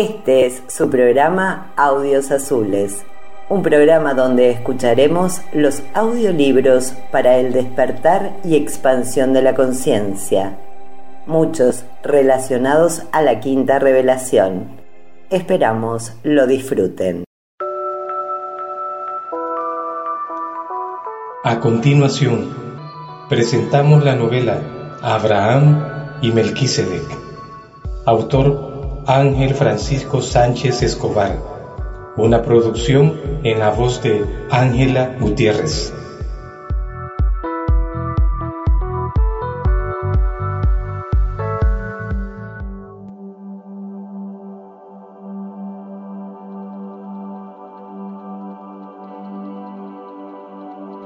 Este es su programa Audios Azules, un programa donde escucharemos los audiolibros para el despertar y expansión de la conciencia, muchos relacionados a la quinta revelación. Esperamos lo disfruten. A continuación, presentamos la novela Abraham y Melquisedec, autor Ángel Francisco Sánchez Escobar, una producción en la voz de Ángela Gutiérrez.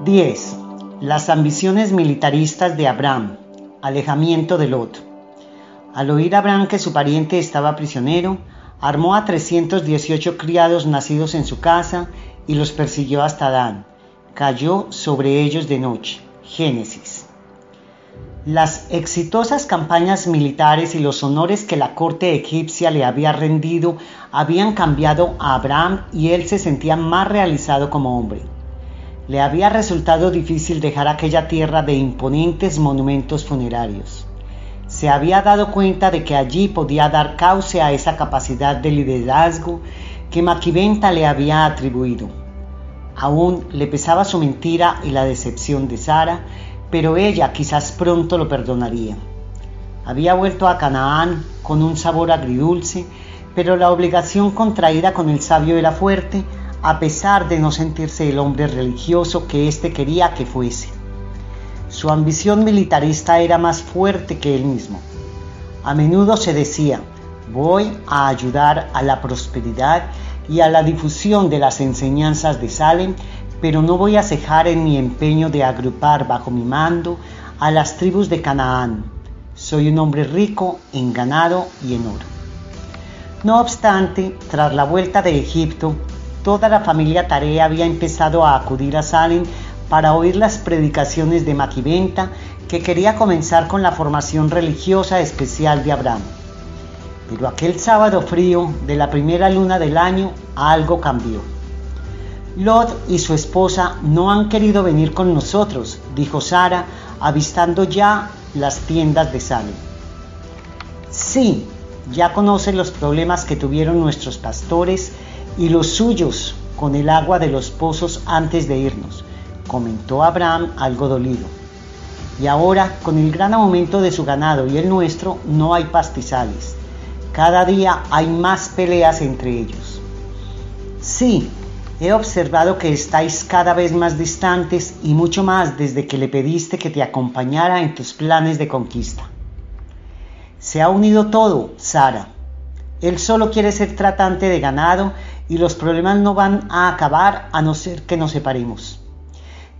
Diez. Las ambiciones militaristas de Abraham. Alejamiento de Lot. Al oír Abraham que su pariente estaba prisionero, armó a 318 criados nacidos en su casa y los persiguió hasta Dan. Cayó sobre ellos de noche. Génesis. Las exitosas campañas militares y los honores que la corte egipcia le había rendido habían cambiado a Abraham y él se sentía más realizado como hombre. Le había resultado difícil dejar aquella tierra de imponentes monumentos funerarios se había dado cuenta de que allí podía dar cauce a esa capacidad de liderazgo que Maquiventa le había atribuido. Aún le pesaba su mentira y la decepción de Sara, pero ella quizás pronto lo perdonaría. Había vuelto a Canaán con un sabor agridulce, pero la obligación contraída con el sabio era fuerte, a pesar de no sentirse el hombre religioso que éste quería que fuese. Su ambición militarista era más fuerte que él mismo. A menudo se decía, voy a ayudar a la prosperidad y a la difusión de las enseñanzas de Salem, pero no voy a cejar en mi empeño de agrupar bajo mi mando a las tribus de Canaán. Soy un hombre rico en ganado y en oro. No obstante, tras la vuelta de Egipto, toda la familia Tarea había empezado a acudir a Salem para oír las predicaciones de Maquiventa, que quería comenzar con la formación religiosa especial de Abraham. Pero aquel sábado frío de la primera luna del año algo cambió. Lot y su esposa no han querido venir con nosotros, dijo Sara, avistando ya las tiendas de Salem. Sí, ya conocen los problemas que tuvieron nuestros pastores y los suyos con el agua de los pozos antes de irnos comentó Abraham algo dolido. Y ahora, con el gran aumento de su ganado y el nuestro, no hay pastizales. Cada día hay más peleas entre ellos. Sí, he observado que estáis cada vez más distantes y mucho más desde que le pediste que te acompañara en tus planes de conquista. Se ha unido todo, Sara. Él solo quiere ser tratante de ganado y los problemas no van a acabar a no ser que nos separemos.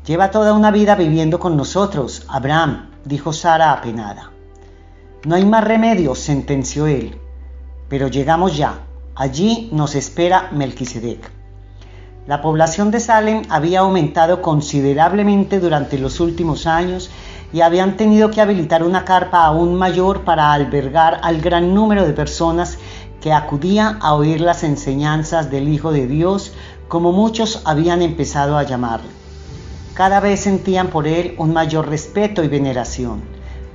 Lleva toda una vida viviendo con nosotros, Abraham, dijo Sara apenada. No hay más remedio, sentenció él. Pero llegamos ya. Allí nos espera Melquisedec. La población de Salem había aumentado considerablemente durante los últimos años y habían tenido que habilitar una carpa aún mayor para albergar al gran número de personas que acudían a oír las enseñanzas del Hijo de Dios, como muchos habían empezado a llamarle cada vez sentían por él un mayor respeto y veneración,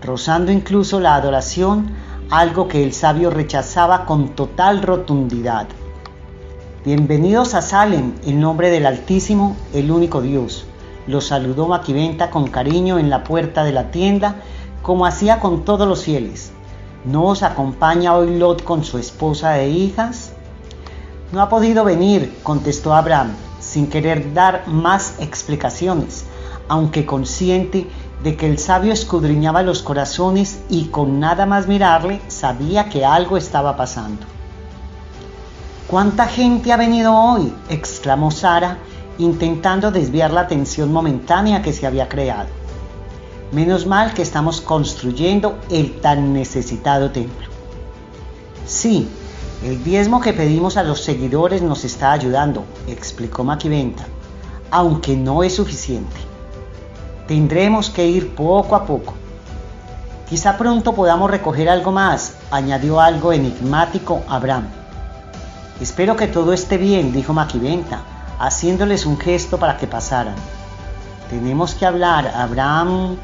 rozando incluso la adoración, algo que el sabio rechazaba con total rotundidad. Bienvenidos a Salem, en nombre del Altísimo, el único Dios. Los saludó Maquiventa con cariño en la puerta de la tienda, como hacía con todos los fieles. ¿No os acompaña hoy Lot con su esposa e hijas? No ha podido venir, contestó Abraham, sin querer dar más explicaciones, aunque consciente de que el sabio escudriñaba los corazones y con nada más mirarle sabía que algo estaba pasando. ¿Cuánta gente ha venido hoy? exclamó Sara, intentando desviar la atención momentánea que se había creado. Menos mal que estamos construyendo el tan necesitado templo. Sí, el diezmo que pedimos a los seguidores nos está ayudando, explicó Maquiventa, aunque no es suficiente. Tendremos que ir poco a poco. Quizá pronto podamos recoger algo más, añadió algo enigmático Abraham. Espero que todo esté bien, dijo Maquiventa, haciéndoles un gesto para que pasaran. Tenemos que hablar, Abraham.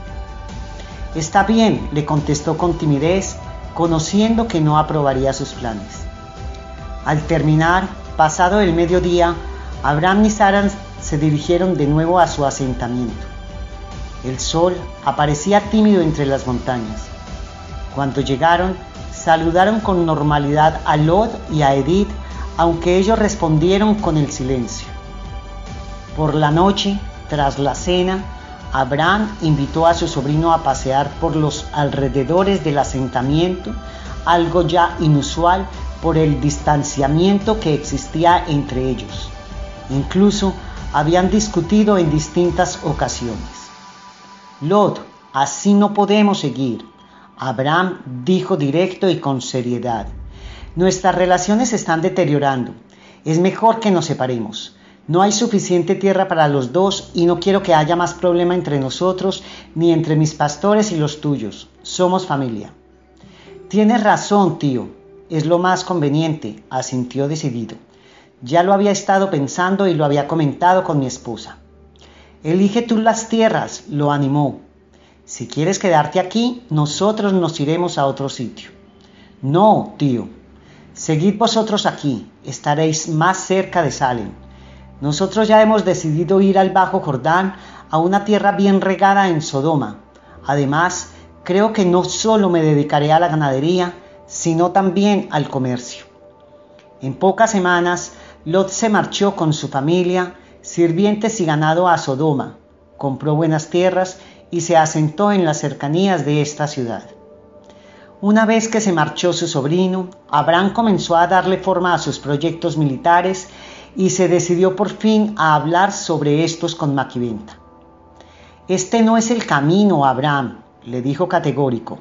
Está bien, le contestó con timidez, conociendo que no aprobaría sus planes. Al terminar, pasado el mediodía, Abraham y Sara se dirigieron de nuevo a su asentamiento. El sol aparecía tímido entre las montañas. Cuando llegaron, saludaron con normalidad a Lot y a Edith, aunque ellos respondieron con el silencio. Por la noche, tras la cena, Abraham invitó a su sobrino a pasear por los alrededores del asentamiento, algo ya inusual por el distanciamiento que existía entre ellos. Incluso habían discutido en distintas ocasiones. Lot, así no podemos seguir. Abraham dijo directo y con seriedad. Nuestras relaciones están deteriorando. Es mejor que nos separemos. No hay suficiente tierra para los dos y no quiero que haya más problema entre nosotros ni entre mis pastores y los tuyos. Somos familia. Tienes razón, tío. Es lo más conveniente, asintió decidido. Ya lo había estado pensando y lo había comentado con mi esposa. Elige tú las tierras, lo animó. Si quieres quedarte aquí, nosotros nos iremos a otro sitio. No, tío. Seguid vosotros aquí, estaréis más cerca de Salem. Nosotros ya hemos decidido ir al Bajo Jordán, a una tierra bien regada en Sodoma. Además, creo que no solo me dedicaré a la ganadería, sino también al comercio. En pocas semanas Lot se marchó con su familia, sirvientes y ganado a Sodoma, compró buenas tierras y se asentó en las cercanías de esta ciudad. Una vez que se marchó su sobrino, Abraham comenzó a darle forma a sus proyectos militares y se decidió por fin a hablar sobre estos con Maquiventa. Este no es el camino, Abraham, le dijo categórico.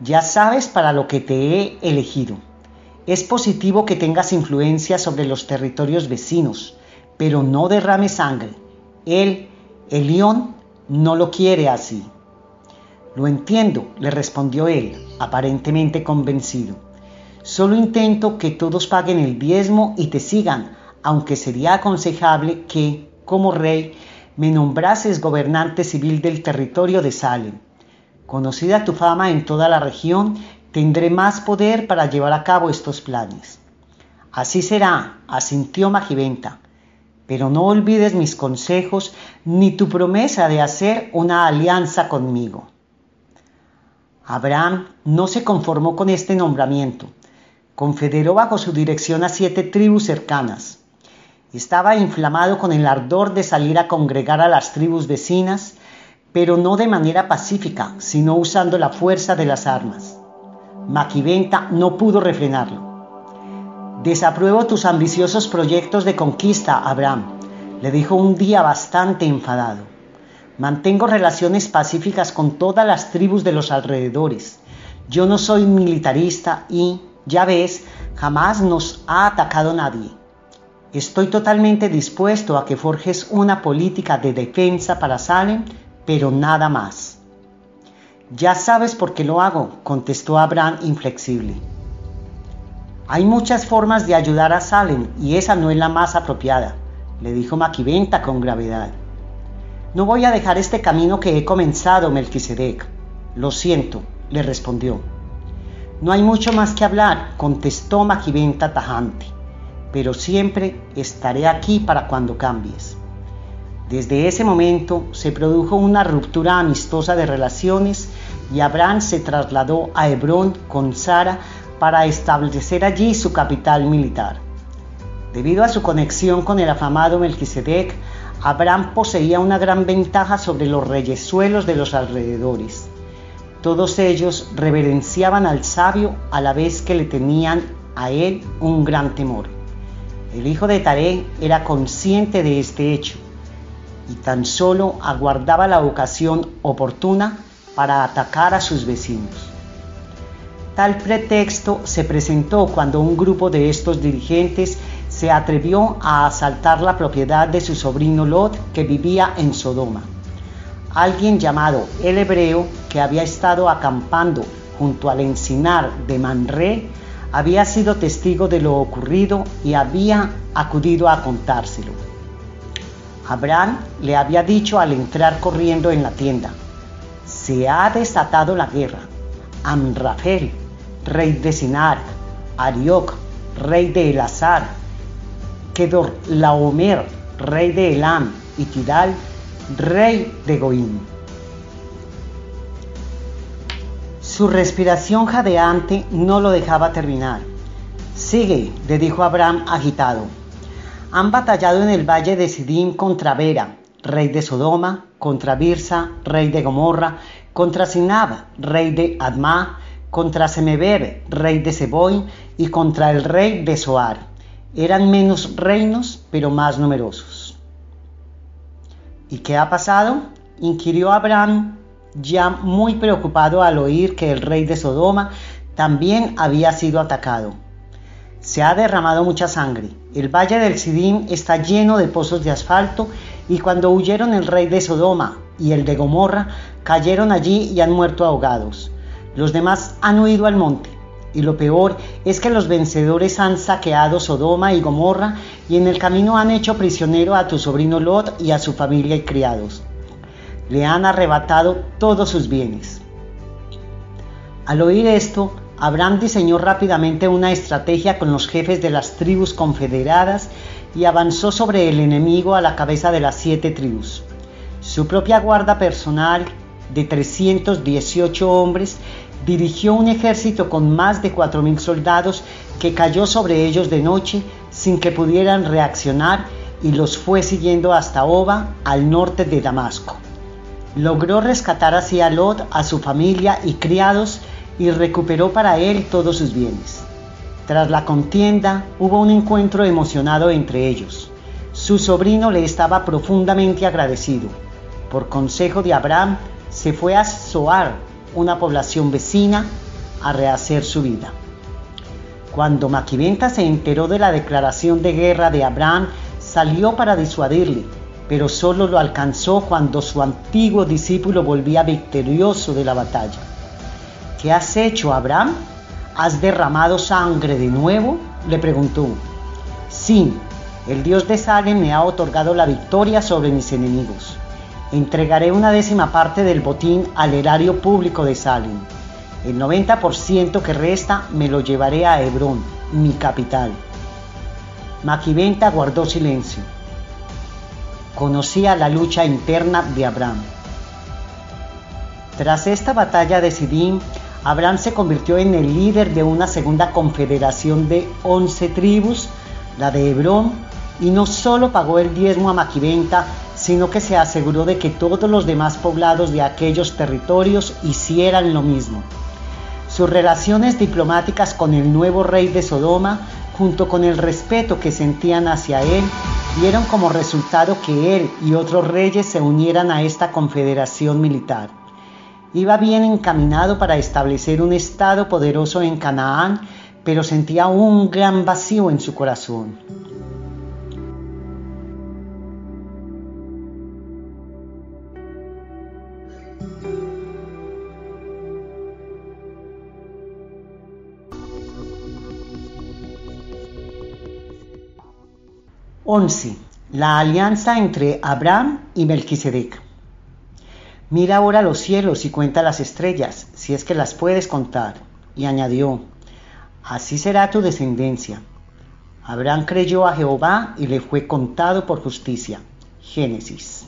Ya sabes para lo que te he elegido. Es positivo que tengas influencia sobre los territorios vecinos, pero no derrame sangre. Él, el león, no lo quiere así. Lo entiendo, le respondió él, aparentemente convencido. Solo intento que todos paguen el diezmo y te sigan, aunque sería aconsejable que, como rey, me nombrases gobernante civil del territorio de Salem. Conocida tu fama en toda la región, tendré más poder para llevar a cabo estos planes. Así será, asintió Magiventa, pero no olvides mis consejos ni tu promesa de hacer una alianza conmigo. Abraham no se conformó con este nombramiento. Confederó bajo su dirección a siete tribus cercanas. Estaba inflamado con el ardor de salir a congregar a las tribus vecinas, pero no de manera pacífica, sino usando la fuerza de las armas. Maquiventa no pudo refrenarlo. Desapruebo tus ambiciosos proyectos de conquista, Abraham, le dijo un día bastante enfadado. Mantengo relaciones pacíficas con todas las tribus de los alrededores. Yo no soy militarista y, ya ves, jamás nos ha atacado nadie. Estoy totalmente dispuesto a que forjes una política de defensa para Salem, pero nada más. Ya sabes por qué lo hago, contestó Abraham inflexible. Hay muchas formas de ayudar a Salem y esa no es la más apropiada, le dijo Maquiventa con gravedad. No voy a dejar este camino que he comenzado, Melquisedec. Lo siento, le respondió. No hay mucho más que hablar, contestó Maquiventa tajante, pero siempre estaré aquí para cuando cambies. Desde ese momento se produjo una ruptura amistosa de relaciones y Abraham se trasladó a Hebrón con Sara para establecer allí su capital militar. Debido a su conexión con el afamado Melquisedec, Abraham poseía una gran ventaja sobre los reyesuelos de los alrededores. Todos ellos reverenciaban al sabio a la vez que le tenían a él un gran temor. El hijo de Taré era consciente de este hecho y tan solo aguardaba la ocasión oportuna para atacar a sus vecinos. Tal pretexto se presentó cuando un grupo de estos dirigentes se atrevió a asaltar la propiedad de su sobrino Lot que vivía en Sodoma. Alguien llamado el hebreo que había estado acampando junto al encinar de Manré había sido testigo de lo ocurrido y había acudido a contárselo. Abraham le había dicho al entrar corriendo en la tienda, se ha desatado la guerra. Amrafel, rey de Sinar, Arioc, rey de Elazar, Kedor Laomer, rey de Elam, y Tidal, rey de Goim. Su respiración jadeante no lo dejaba terminar. Sigue, le dijo Abraham agitado. Han batallado en el valle de Sidim contra Vera, rey de Sodoma, contra Birsa, rey de Gomorra, contra Sinab, rey de Adma, contra Semeber, rey de Seboy, y contra el rey de Soar. Eran menos reinos, pero más numerosos. ¿Y qué ha pasado? inquirió Abraham, ya muy preocupado al oír que el rey de Sodoma también había sido atacado. Se ha derramado mucha sangre. El valle del Sidim está lleno de pozos de asfalto y cuando huyeron el rey de Sodoma y el de Gomorra, cayeron allí y han muerto ahogados. Los demás han huido al monte. Y lo peor es que los vencedores han saqueado Sodoma y Gomorra y en el camino han hecho prisionero a tu sobrino Lot y a su familia y criados. Le han arrebatado todos sus bienes. Al oír esto, Abraham diseñó rápidamente una estrategia con los jefes de las tribus confederadas y avanzó sobre el enemigo a la cabeza de las siete tribus. Su propia guarda personal de 318 hombres dirigió un ejército con más de 4.000 soldados que cayó sobre ellos de noche sin que pudieran reaccionar y los fue siguiendo hasta Oba, al norte de Damasco. Logró rescatar así a Lot, a su familia y criados y recuperó para él todos sus bienes. Tras la contienda hubo un encuentro emocionado entre ellos. Su sobrino le estaba profundamente agradecido. Por consejo de Abraham, se fue a Zoar, una población vecina, a rehacer su vida. Cuando Maquiventa se enteró de la declaración de guerra de Abraham, salió para disuadirle, pero solo lo alcanzó cuando su antiguo discípulo volvía victorioso de la batalla. ¿Qué has hecho, Abraham? ¿Has derramado sangre de nuevo? le preguntó. Sí, el Dios de Salem me ha otorgado la victoria sobre mis enemigos. Entregaré una décima parte del botín al erario público de Salem. El 90% que resta me lo llevaré a Hebrón, mi capital. Maquiventa guardó silencio. Conocía la lucha interna de Abraham. Tras esta batalla de Sidim, Abraham se convirtió en el líder de una segunda confederación de 11 tribus, la de Hebrón, y no solo pagó el diezmo a Maquiventa, sino que se aseguró de que todos los demás poblados de aquellos territorios hicieran lo mismo. Sus relaciones diplomáticas con el nuevo rey de Sodoma, junto con el respeto que sentían hacia él, dieron como resultado que él y otros reyes se unieran a esta confederación militar. Iba bien encaminado para establecer un estado poderoso en Canaán, pero sentía un gran vacío en su corazón. 11. La alianza entre Abraham y Melquisedec. Mira ahora los cielos y cuenta las estrellas, si es que las puedes contar. Y añadió, así será tu descendencia. Abraham creyó a Jehová y le fue contado por justicia. Génesis.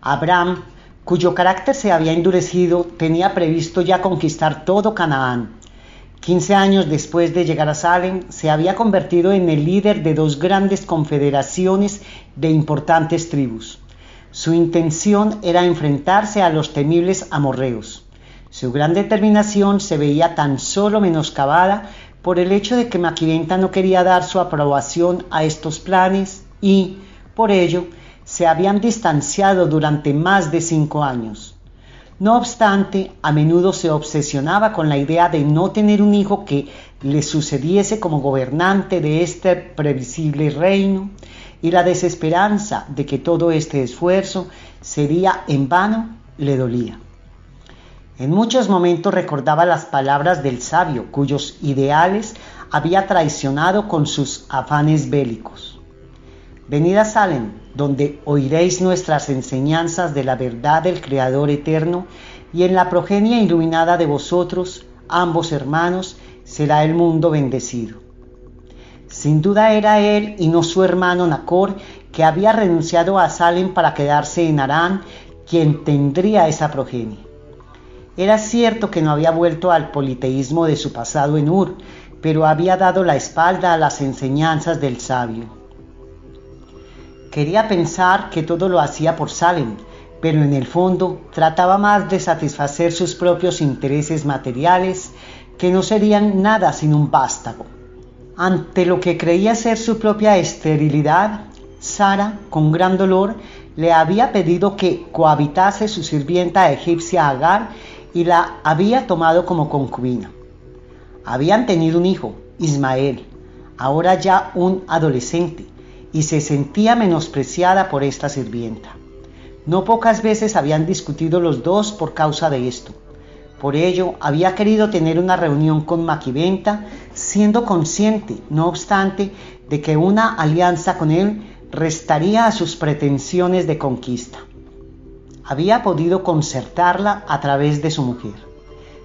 Abraham, cuyo carácter se había endurecido, tenía previsto ya conquistar todo Canaán 15 años después de llegar a Salem, se había convertido en el líder de dos grandes confederaciones de importantes tribus. Su intención era enfrentarse a los temibles amorreos. Su gran determinación se veía tan solo menoscabada por el hecho de que Maquiventa no quería dar su aprobación a estos planes y, por ello, se habían distanciado durante más de cinco años. No obstante, a menudo se obsesionaba con la idea de no tener un hijo que le sucediese como gobernante de este previsible reino y la desesperanza de que todo este esfuerzo sería en vano le dolía. En muchos momentos recordaba las palabras del sabio, cuyos ideales había traicionado con sus afanes bélicos. Venid a Salem, donde oiréis nuestras enseñanzas de la verdad del Creador eterno, y en la progenie iluminada de vosotros, ambos hermanos, será el mundo bendecido. Sin duda era él y no su hermano Nacor, que había renunciado a Salem para quedarse en Arán, quien tendría esa progenie. Era cierto que no había vuelto al politeísmo de su pasado en Ur, pero había dado la espalda a las enseñanzas del sabio. Quería pensar que todo lo hacía por Salem, pero en el fondo trataba más de satisfacer sus propios intereses materiales, que no serían nada sin un vástago. Ante lo que creía ser su propia esterilidad, Sara, con gran dolor, le había pedido que cohabitase su sirvienta egipcia Agar y la había tomado como concubina. Habían tenido un hijo, Ismael, ahora ya un adolescente, y se sentía menospreciada por esta sirvienta. No pocas veces habían discutido los dos por causa de esto. Por ello, había querido tener una reunión con Maquiventa, siendo consciente, no obstante, de que una alianza con él restaría a sus pretensiones de conquista. Había podido concertarla a través de su mujer.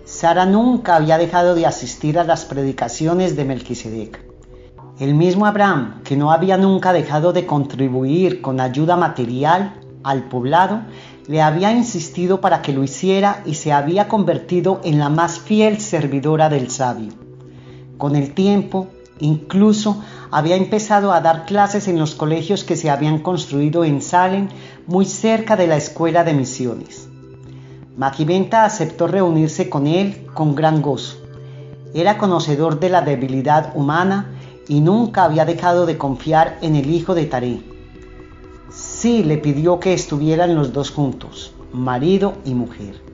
Sara nunca había dejado de asistir a las predicaciones de Melquisedec. El mismo Abraham, que no había nunca dejado de contribuir con ayuda material al poblado, le había insistido para que lo hiciera y se había convertido en la más fiel servidora del sabio. Con el tiempo, incluso había empezado a dar clases en los colegios que se habían construido en Salem, muy cerca de la escuela de misiones. Maquiventa aceptó reunirse con él con gran gozo. Era conocedor de la debilidad humana y nunca había dejado de confiar en el hijo de Taré. Sí le pidió que estuvieran los dos juntos, marido y mujer.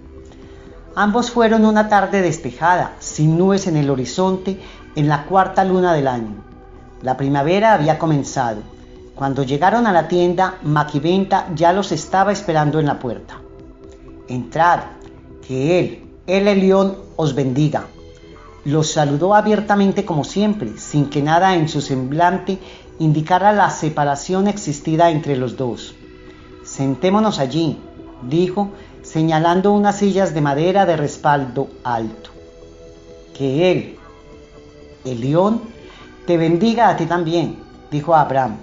Ambos fueron una tarde despejada, sin nubes en el horizonte, en la cuarta luna del año. La primavera había comenzado. Cuando llegaron a la tienda, Maquiventa ya los estaba esperando en la puerta. Entrad, que él, el Elión, os bendiga. Los saludó abiertamente como siempre, sin que nada en su semblante indicara la separación existida entre los dos. Sentémonos allí, dijo, señalando unas sillas de madera de respaldo alto. Que él, el león, te bendiga a ti también, dijo Abraham,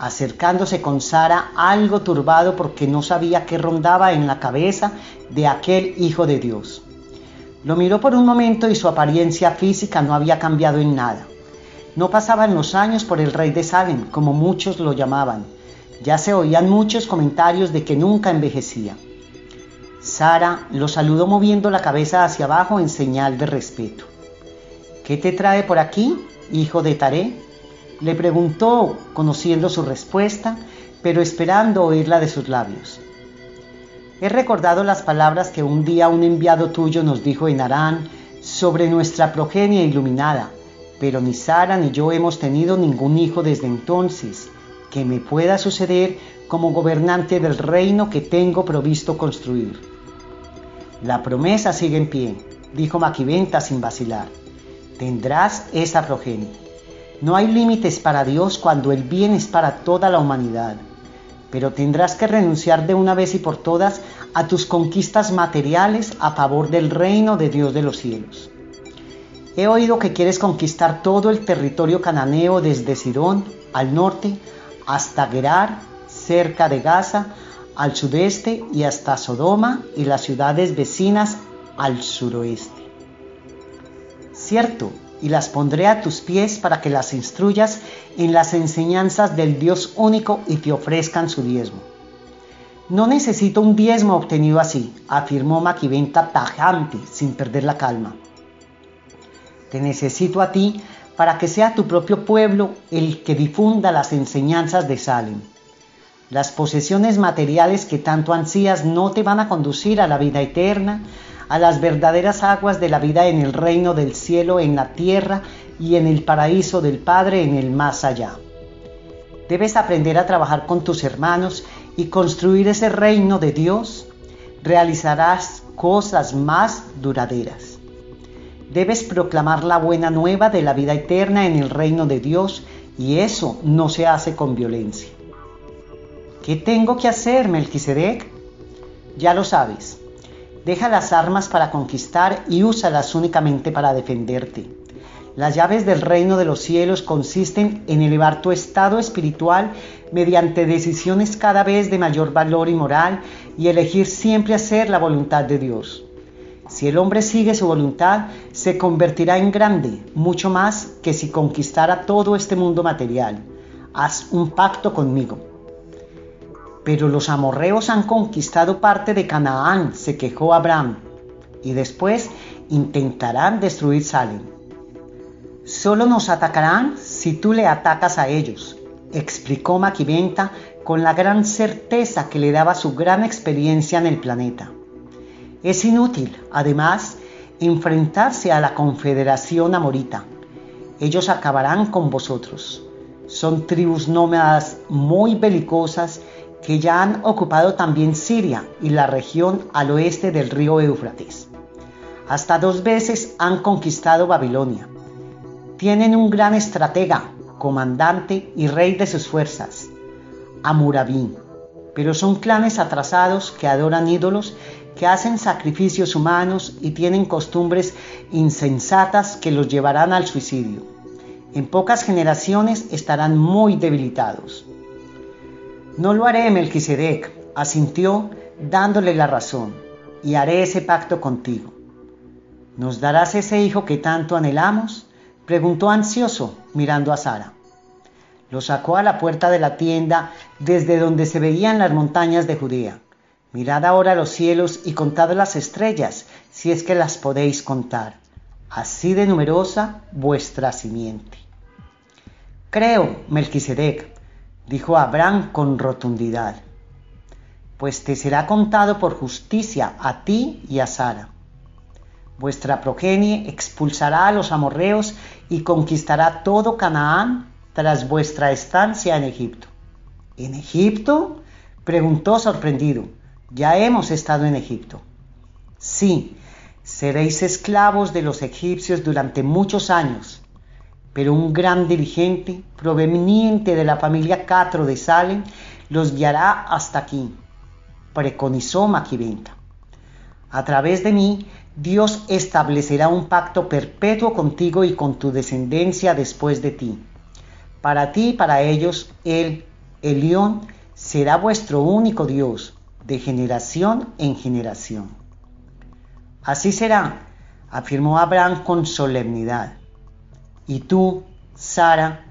acercándose con Sara algo turbado porque no sabía qué rondaba en la cabeza de aquel hijo de Dios. Lo miró por un momento y su apariencia física no había cambiado en nada. No pasaban los años por el rey de Salem, como muchos lo llamaban. Ya se oían muchos comentarios de que nunca envejecía. Sara lo saludó moviendo la cabeza hacia abajo en señal de respeto. ¿Qué te trae por aquí, hijo de Taré? Le preguntó, conociendo su respuesta, pero esperando oírla de sus labios. He recordado las palabras que un día un enviado tuyo nos dijo en Arán sobre nuestra progenie iluminada, pero ni Sara ni yo hemos tenido ningún hijo desde entonces que me pueda suceder como gobernante del reino que tengo provisto construir. La promesa sigue en pie, dijo Maquiventa sin vacilar. Tendrás esa progenie. No hay límites para Dios cuando el bien es para toda la humanidad pero tendrás que renunciar de una vez y por todas a tus conquistas materiales a favor del reino de Dios de los cielos. He oído que quieres conquistar todo el territorio cananeo desde Sidón al norte hasta Gerar, cerca de Gaza, al sudeste y hasta Sodoma y las ciudades vecinas al suroeste. Cierto, y las pondré a tus pies para que las instruyas en las enseñanzas del Dios único y te ofrezcan su diezmo. No necesito un diezmo obtenido así, afirmó Maquiventa tajante, sin perder la calma. Te necesito a ti para que sea tu propio pueblo el que difunda las enseñanzas de Salem. Las posesiones materiales que tanto ansías no te van a conducir a la vida eterna, a las verdaderas aguas de la vida en el reino del cielo, en la tierra y en el paraíso del Padre en el más allá. Debes aprender a trabajar con tus hermanos y construir ese reino de Dios. Realizarás cosas más duraderas. Debes proclamar la buena nueva de la vida eterna en el reino de Dios y eso no se hace con violencia. ¿Qué tengo que hacer, Melquisedec? Ya lo sabes. Deja las armas para conquistar y úsalas únicamente para defenderte. Las llaves del reino de los cielos consisten en elevar tu estado espiritual mediante decisiones cada vez de mayor valor y moral y elegir siempre hacer la voluntad de Dios. Si el hombre sigue su voluntad, se convertirá en grande, mucho más que si conquistara todo este mundo material. Haz un pacto conmigo. Pero los amorreos han conquistado parte de Canaán, se quejó Abraham, y después intentarán destruir Salem. Solo nos atacarán si tú le atacas a ellos, explicó Maquiventa con la gran certeza que le daba su gran experiencia en el planeta. Es inútil, además, enfrentarse a la Confederación Amorita. Ellos acabarán con vosotros. Son tribus nómadas muy belicosas que ya han ocupado también Siria y la región al oeste del río Éufrates. Hasta dos veces han conquistado Babilonia. Tienen un gran estratega, comandante y rey de sus fuerzas, Amurabí, pero son clanes atrasados que adoran ídolos que hacen sacrificios humanos y tienen costumbres insensatas que los llevarán al suicidio. En pocas generaciones estarán muy debilitados. No lo haré, Melquisedec, asintió dándole la razón, y haré ese pacto contigo. ¿Nos darás ese hijo que tanto anhelamos? preguntó ansioso, mirando a Sara. Lo sacó a la puerta de la tienda desde donde se veían las montañas de Judea. Mirad ahora los cielos y contad las estrellas, si es que las podéis contar. Así de numerosa vuestra simiente. Creo, Melquisedec, dijo Abraham con rotundidad, pues te será contado por justicia a ti y a Sara. Vuestra progenie expulsará a los amorreos y conquistará todo Canaán tras vuestra estancia en Egipto. ¿En Egipto? preguntó sorprendido. Ya hemos estado en Egipto. Sí, seréis esclavos de los egipcios durante muchos años, pero un gran dirigente proveniente de la familia Catro de Salem los guiará hasta aquí, preconizó Maquiventa. A través de mí, Dios establecerá un pacto perpetuo contigo y con tu descendencia después de ti. Para ti y para ellos, Él, el león, será vuestro único Dios de generación en generación. Así será, afirmó Abraham con solemnidad. Y tú, Sara,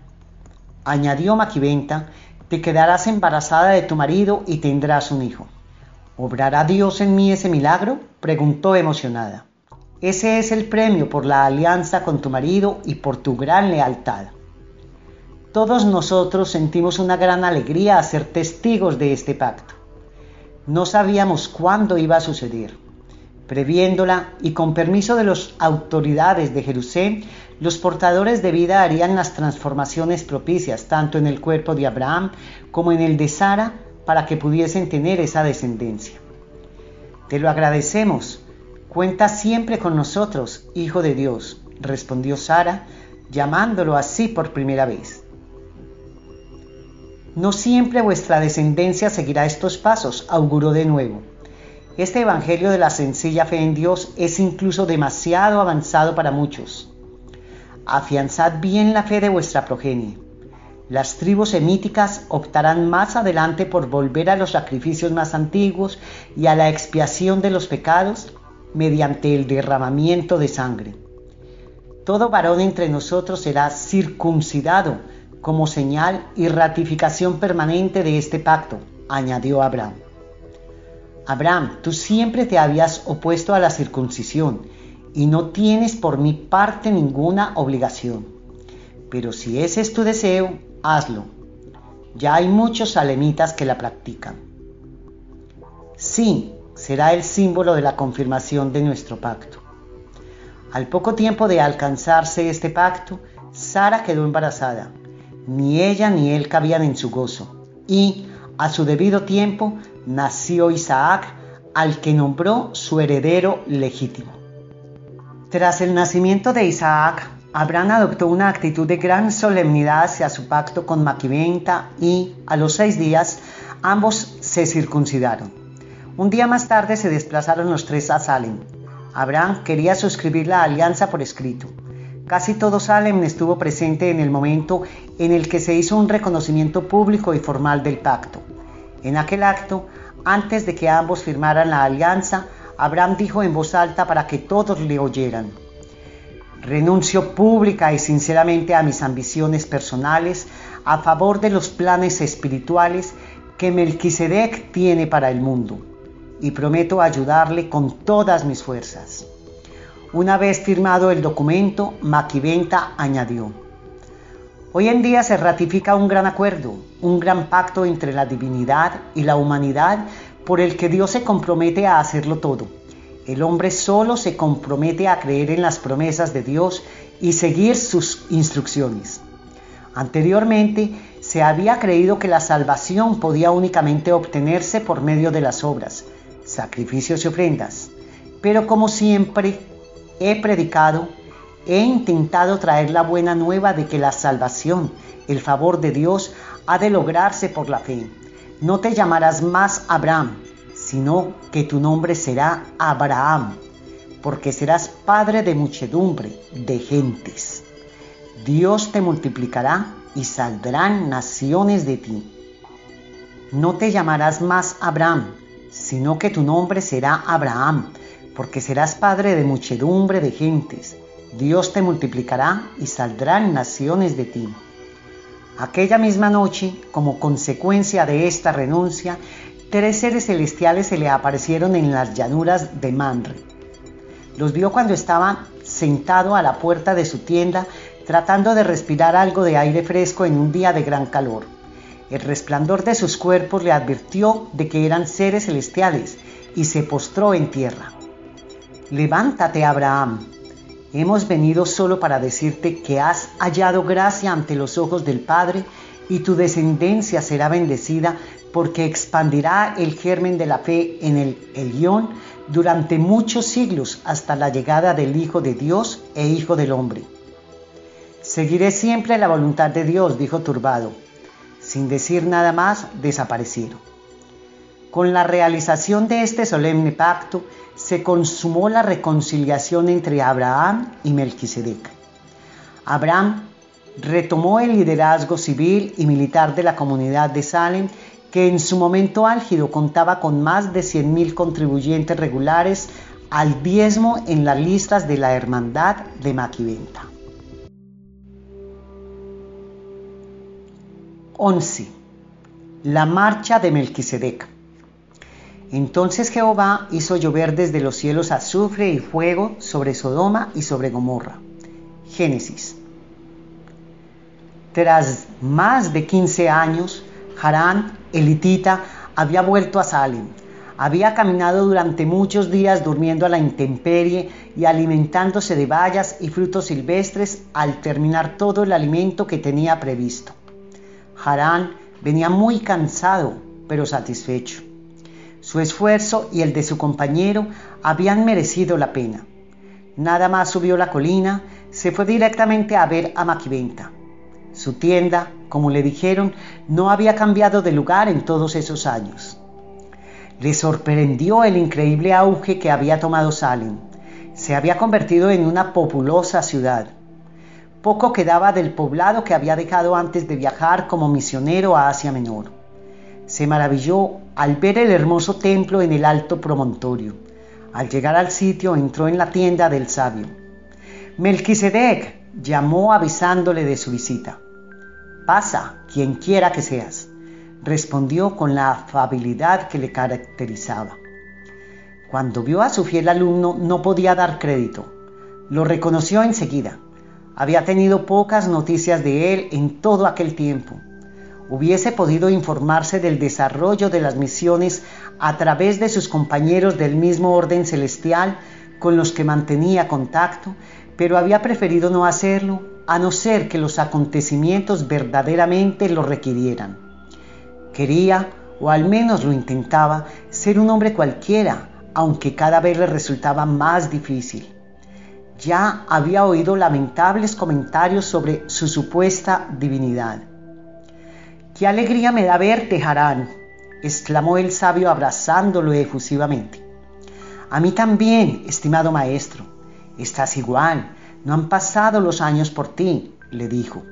añadió Maquiventa, te quedarás embarazada de tu marido y tendrás un hijo. ¿Obrará Dios en mí ese milagro? preguntó emocionada. Ese es el premio por la alianza con tu marido y por tu gran lealtad. Todos nosotros sentimos una gran alegría a ser testigos de este pacto. No sabíamos cuándo iba a suceder. Previéndola y con permiso de las autoridades de Jerusalén, los portadores de vida harían las transformaciones propicias tanto en el cuerpo de Abraham como en el de Sara para que pudiesen tener esa descendencia. Te lo agradecemos. Cuenta siempre con nosotros, Hijo de Dios, respondió Sara, llamándolo así por primera vez. No siempre vuestra descendencia seguirá estos pasos, auguró de nuevo. Este Evangelio de la sencilla fe en Dios es incluso demasiado avanzado para muchos. Afianzad bien la fe de vuestra progenie. Las tribus semíticas optarán más adelante por volver a los sacrificios más antiguos y a la expiación de los pecados mediante el derramamiento de sangre. Todo varón entre nosotros será circuncidado como señal y ratificación permanente de este pacto, añadió Abraham. Abraham, tú siempre te habías opuesto a la circuncisión y no tienes por mi parte ninguna obligación. Pero si ese es tu deseo, hazlo. Ya hay muchos salemitas que la practican. Sí, será el símbolo de la confirmación de nuestro pacto. Al poco tiempo de alcanzarse este pacto, Sara quedó embarazada ni ella ni él cabían en su gozo. Y a su debido tiempo nació Isaac, al que nombró su heredero legítimo. Tras el nacimiento de Isaac, Abraham adoptó una actitud de gran solemnidad hacia su pacto con Maquiventa y, a los seis días, ambos se circuncidaron. Un día más tarde se desplazaron los tres a Salem. Abraham quería suscribir la alianza por escrito. Casi todo Salem estuvo presente en el momento en el que se hizo un reconocimiento público y formal del pacto. En aquel acto, antes de que ambos firmaran la alianza, Abraham dijo en voz alta para que todos le oyeran. Renuncio pública y sinceramente a mis ambiciones personales a favor de los planes espirituales que Melquisedec tiene para el mundo y prometo ayudarle con todas mis fuerzas. Una vez firmado el documento, Maquiventa añadió, Hoy en día se ratifica un gran acuerdo, un gran pacto entre la divinidad y la humanidad por el que Dios se compromete a hacerlo todo el hombre solo se compromete a creer en las promesas de Dios y seguir sus instrucciones. Anteriormente se había creído que la salvación podía únicamente obtenerse por medio de las obras, sacrificios y ofrendas. Pero como siempre he predicado, he intentado traer la buena nueva de que la salvación, el favor de Dios, ha de lograrse por la fe. No te llamarás más Abraham, sino que tu nombre será Abraham, porque serás padre de muchedumbre de gentes. Dios te multiplicará y saldrán naciones de ti. No te llamarás más Abraham, sino que tu nombre será Abraham, porque serás padre de muchedumbre de gentes. Dios te multiplicará y saldrán naciones de ti. Aquella misma noche, como consecuencia de esta renuncia, tres seres celestiales se le aparecieron en las llanuras de Manre. Los vio cuando estaba sentado a la puerta de su tienda tratando de respirar algo de aire fresco en un día de gran calor. El resplandor de sus cuerpos le advirtió de que eran seres celestiales y se postró en tierra. Levántate, Abraham. Hemos venido solo para decirte que has hallado gracia ante los ojos del Padre y tu descendencia será bendecida porque expandirá el germen de la fe en el Elión durante muchos siglos hasta la llegada del Hijo de Dios e Hijo del Hombre. Seguiré siempre la voluntad de Dios, dijo turbado. Sin decir nada más, desaparecieron. Con la realización de este solemne pacto, se consumó la reconciliación entre Abraham y Melquisedec. Abraham retomó el liderazgo civil y militar de la comunidad de Salem que en su momento álgido contaba con más de 100.000 contribuyentes regulares al diezmo en las listas de la Hermandad de Maquiventa. 11. La marcha de Melquisedec. Entonces Jehová hizo llover desde los cielos azufre y fuego sobre Sodoma y sobre Gomorra. Génesis. Tras más de 15 años, Harán, elitita, había vuelto a Salem. Había caminado durante muchos días durmiendo a la intemperie y alimentándose de bayas y frutos silvestres al terminar todo el alimento que tenía previsto. Harán venía muy cansado, pero satisfecho. Su esfuerzo y el de su compañero habían merecido la pena. Nada más subió la colina, se fue directamente a ver a Maquiventa. Su tienda, como le dijeron, no había cambiado de lugar en todos esos años. Le sorprendió el increíble auge que había tomado Salem. Se había convertido en una populosa ciudad. Poco quedaba del poblado que había dejado antes de viajar como misionero a Asia Menor. Se maravilló al ver el hermoso templo en el alto promontorio. Al llegar al sitio entró en la tienda del sabio. Melquisedec, llamó avisándole de su visita. Pasa, quien quiera que seas, respondió con la afabilidad que le caracterizaba. Cuando vio a su fiel alumno no podía dar crédito. Lo reconoció enseguida. Había tenido pocas noticias de él en todo aquel tiempo. Hubiese podido informarse del desarrollo de las misiones a través de sus compañeros del mismo orden celestial con los que mantenía contacto pero había preferido no hacerlo a no ser que los acontecimientos verdaderamente lo requirieran. Quería, o al menos lo intentaba, ser un hombre cualquiera, aunque cada vez le resultaba más difícil. Ya había oído lamentables comentarios sobre su supuesta divinidad. ¡Qué alegría me da verte, Harán! exclamó el sabio abrazándolo efusivamente. A mí también, estimado maestro. Estás igual, no han pasado los años por ti, le dijo.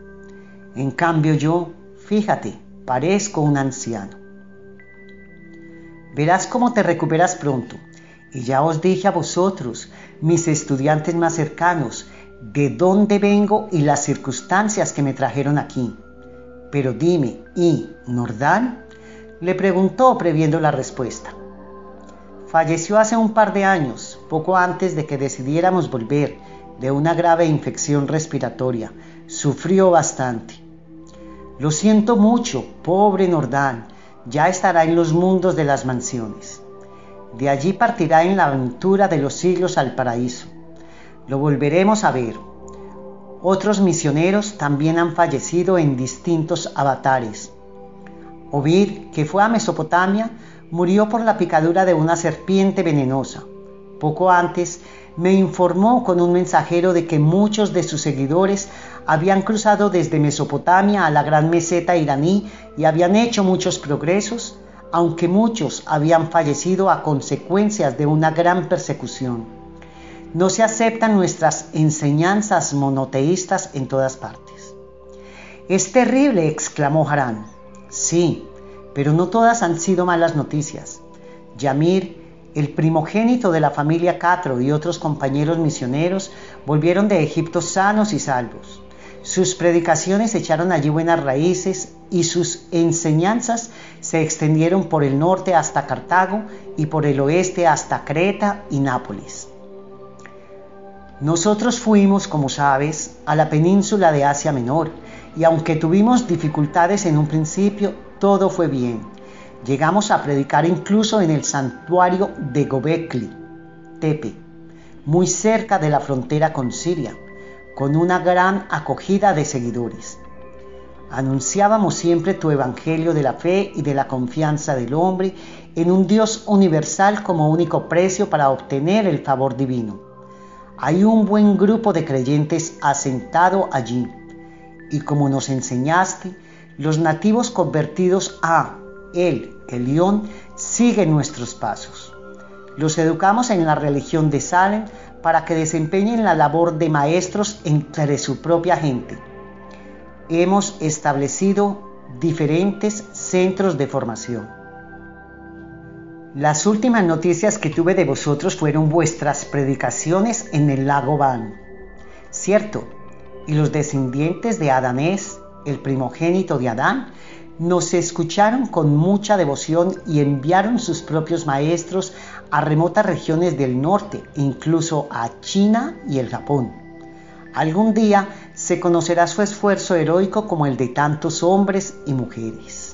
En cambio yo, fíjate, parezco un anciano. Verás cómo te recuperas pronto. Y ya os dije a vosotros, mis estudiantes más cercanos, de dónde vengo y las circunstancias que me trajeron aquí. Pero dime, ¿y Nordal? Le preguntó previendo la respuesta. Falleció hace un par de años, poco antes de que decidiéramos volver de una grave infección respiratoria. Sufrió bastante. Lo siento mucho, pobre Nordal, ya estará en los mundos de las mansiones. De allí partirá en la aventura de los siglos al paraíso. Lo volveremos a ver. Otros misioneros también han fallecido en distintos avatares. Ovid, que fue a Mesopotamia, murió por la picadura de una serpiente venenosa. Poco antes me informó con un mensajero de que muchos de sus seguidores habían cruzado desde Mesopotamia a la gran meseta iraní y habían hecho muchos progresos, aunque muchos habían fallecido a consecuencias de una gran persecución. No se aceptan nuestras enseñanzas monoteístas en todas partes. Es terrible, exclamó Harán. Sí, pero no todas han sido malas noticias. Yamir, el primogénito de la familia Catro y otros compañeros misioneros volvieron de Egipto sanos y salvos. Sus predicaciones echaron allí buenas raíces y sus enseñanzas se extendieron por el norte hasta Cartago y por el oeste hasta Creta y Nápoles. Nosotros fuimos, como sabes, a la península de Asia Menor y aunque tuvimos dificultades en un principio, todo fue bien. Llegamos a predicar incluso en el santuario de Gobekli, Tepe, muy cerca de la frontera con Siria con una gran acogida de seguidores. Anunciábamos siempre tu evangelio de la fe y de la confianza del hombre en un Dios universal como único precio para obtener el favor divino. Hay un buen grupo de creyentes asentado allí y como nos enseñaste, los nativos convertidos a el Elión siguen nuestros pasos. Los educamos en la religión de Salem para que desempeñen la labor de maestros entre su propia gente. Hemos establecido diferentes centros de formación. Las últimas noticias que tuve de vosotros fueron vuestras predicaciones en el lago Van. Cierto, y los descendientes de Adanés, el primogénito de Adán, nos escucharon con mucha devoción y enviaron sus propios maestros a remotas regiones del norte, incluso a China y el Japón. Algún día se conocerá su esfuerzo heroico como el de tantos hombres y mujeres.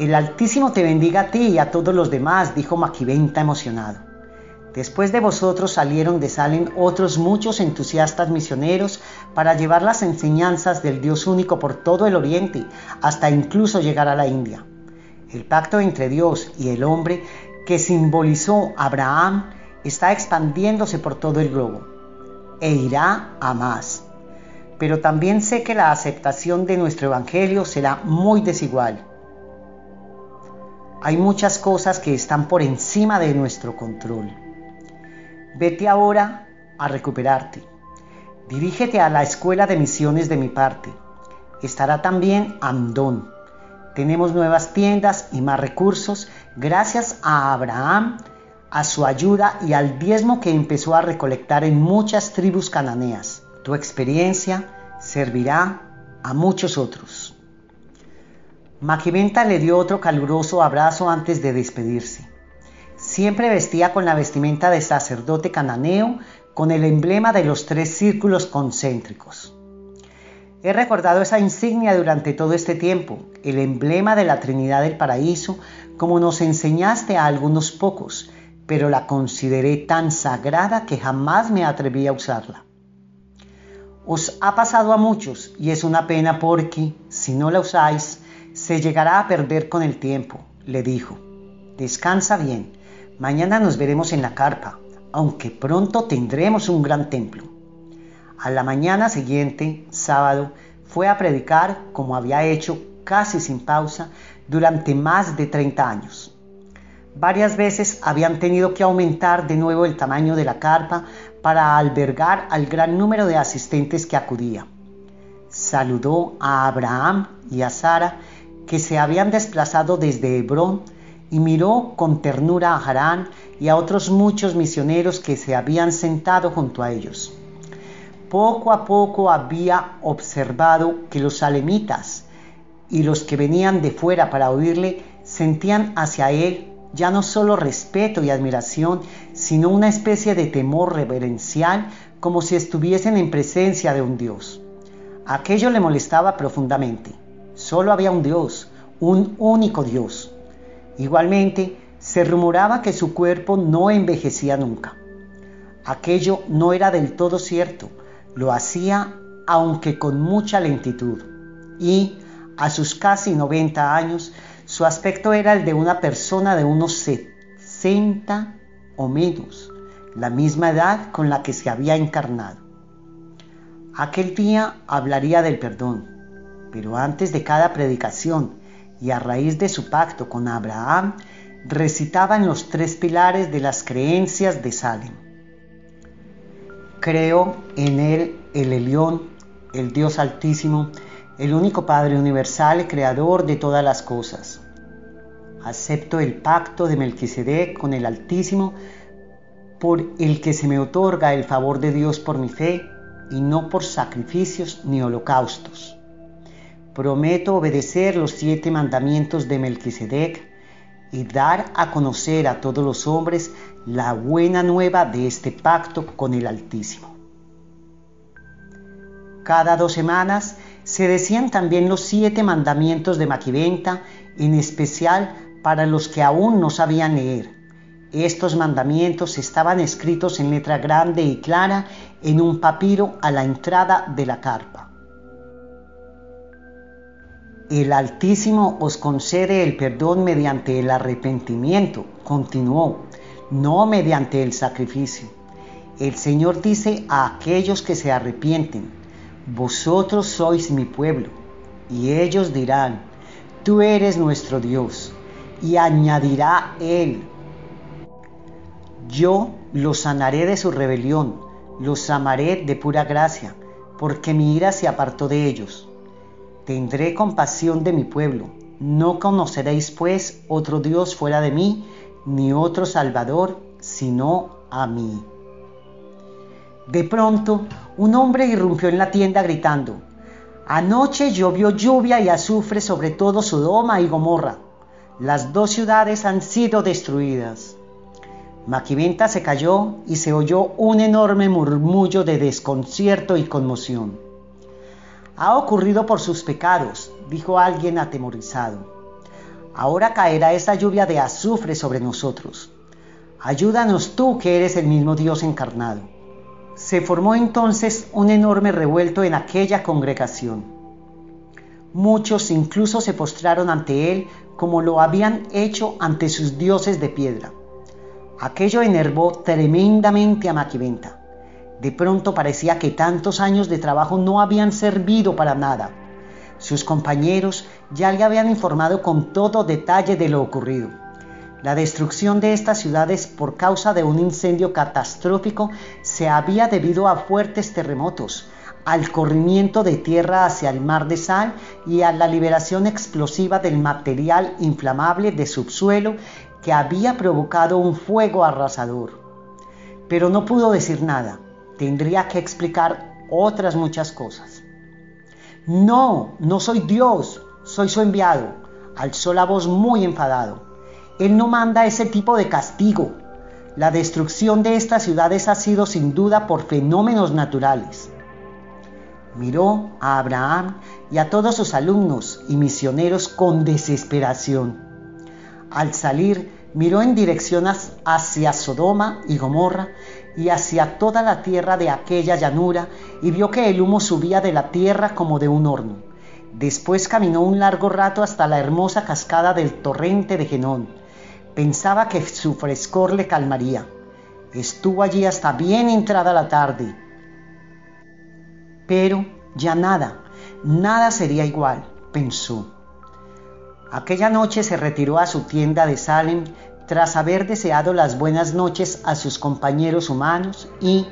El Altísimo te bendiga a ti y a todos los demás, dijo Maquiventa emocionado. Después de vosotros salieron de Salem otros muchos entusiastas misioneros para llevar las enseñanzas del Dios único por todo el Oriente, hasta incluso llegar a la India. El pacto entre Dios y el hombre que simbolizó Abraham está expandiéndose por todo el globo e irá a más. Pero también sé que la aceptación de nuestro Evangelio será muy desigual. Hay muchas cosas que están por encima de nuestro control. Vete ahora a recuperarte. Dirígete a la escuela de misiones de mi parte. Estará también Amdón. Tenemos nuevas tiendas y más recursos gracias a Abraham, a su ayuda y al diezmo que empezó a recolectar en muchas tribus cananeas. Tu experiencia servirá a muchos otros. Maquiventa le dio otro caluroso abrazo antes de despedirse. Siempre vestía con la vestimenta de sacerdote cananeo con el emblema de los tres círculos concéntricos. He recordado esa insignia durante todo este tiempo, el emblema de la Trinidad del Paraíso, como nos enseñaste a algunos pocos, pero la consideré tan sagrada que jamás me atreví a usarla. Os ha pasado a muchos y es una pena porque, si no la usáis, se llegará a perder con el tiempo, le dijo. Descansa bien. Mañana nos veremos en la carpa, aunque pronto tendremos un gran templo. A la mañana siguiente, sábado, fue a predicar como había hecho casi sin pausa durante más de 30 años. Varias veces habían tenido que aumentar de nuevo el tamaño de la carpa para albergar al gran número de asistentes que acudía. Saludó a Abraham y a Sara que se habían desplazado desde Hebrón y miró con ternura a Harán y a otros muchos misioneros que se habían sentado junto a ellos. Poco a poco había observado que los salemitas y los que venían de fuera para oírle sentían hacia él ya no solo respeto y admiración, sino una especie de temor reverencial como si estuviesen en presencia de un Dios. Aquello le molestaba profundamente. Solo había un Dios, un único Dios. Igualmente, se rumoraba que su cuerpo no envejecía nunca. Aquello no era del todo cierto, lo hacía aunque con mucha lentitud. Y, a sus casi 90 años, su aspecto era el de una persona de unos 60 o menos, la misma edad con la que se había encarnado. Aquel día hablaría del perdón, pero antes de cada predicación y a raíz de su pacto con Abraham, recitaban los tres pilares de las creencias de Salem. Creo en él, el Elión, el Dios Altísimo, el único Padre universal y creador de todas las cosas. Acepto el pacto de Melquisedec con el Altísimo por el que se me otorga el favor de Dios por mi fe y no por sacrificios ni holocaustos. Prometo obedecer los siete mandamientos de Melquisedec y dar a conocer a todos los hombres la buena nueva de este pacto con el Altísimo. Cada dos semanas se decían también los siete mandamientos de Maquiventa, en especial para los que aún no sabían leer. Estos mandamientos estaban escritos en letra grande y clara en un papiro a la entrada de la carpa. El Altísimo os concede el perdón mediante el arrepentimiento, continuó, no mediante el sacrificio. El Señor dice a aquellos que se arrepienten, vosotros sois mi pueblo. Y ellos dirán, tú eres nuestro Dios. Y añadirá él, yo los sanaré de su rebelión, los amaré de pura gracia, porque mi ira se apartó de ellos. Tendré compasión de mi pueblo. No conoceréis pues otro Dios fuera de mí, ni otro Salvador, sino a mí. De pronto, un hombre irrumpió en la tienda gritando, Anoche llovió lluvia y azufre sobre todo Sodoma y Gomorra. Las dos ciudades han sido destruidas. Maquiventa se cayó y se oyó un enorme murmullo de desconcierto y conmoción. Ha ocurrido por sus pecados, dijo alguien atemorizado. Ahora caerá esa lluvia de azufre sobre nosotros. Ayúdanos tú que eres el mismo Dios encarnado. Se formó entonces un enorme revuelto en aquella congregación. Muchos incluso se postraron ante él como lo habían hecho ante sus dioses de piedra. Aquello enervó tremendamente a Maquiventa. De pronto parecía que tantos años de trabajo no habían servido para nada. Sus compañeros ya le habían informado con todo detalle de lo ocurrido. La destrucción de estas ciudades por causa de un incendio catastrófico se había debido a fuertes terremotos, al corrimiento de tierra hacia el mar de sal y a la liberación explosiva del material inflamable de subsuelo que había provocado un fuego arrasador. Pero no pudo decir nada, tendría que explicar otras muchas cosas. No, no soy Dios, soy su enviado, alzó la voz muy enfadado. Él no manda ese tipo de castigo. La destrucción de estas ciudades ha sido sin duda por fenómenos naturales. Miró a Abraham y a todos sus alumnos y misioneros con desesperación. Al salir, miró en dirección hacia Sodoma y Gomorra y hacia toda la tierra de aquella llanura y vio que el humo subía de la tierra como de un horno. Después caminó un largo rato hasta la hermosa cascada del torrente de Genón Pensaba que su frescor le calmaría. Estuvo allí hasta bien entrada la tarde. Pero ya nada, nada sería igual, pensó. Aquella noche se retiró a su tienda de Salem tras haber deseado las buenas noches a sus compañeros humanos y,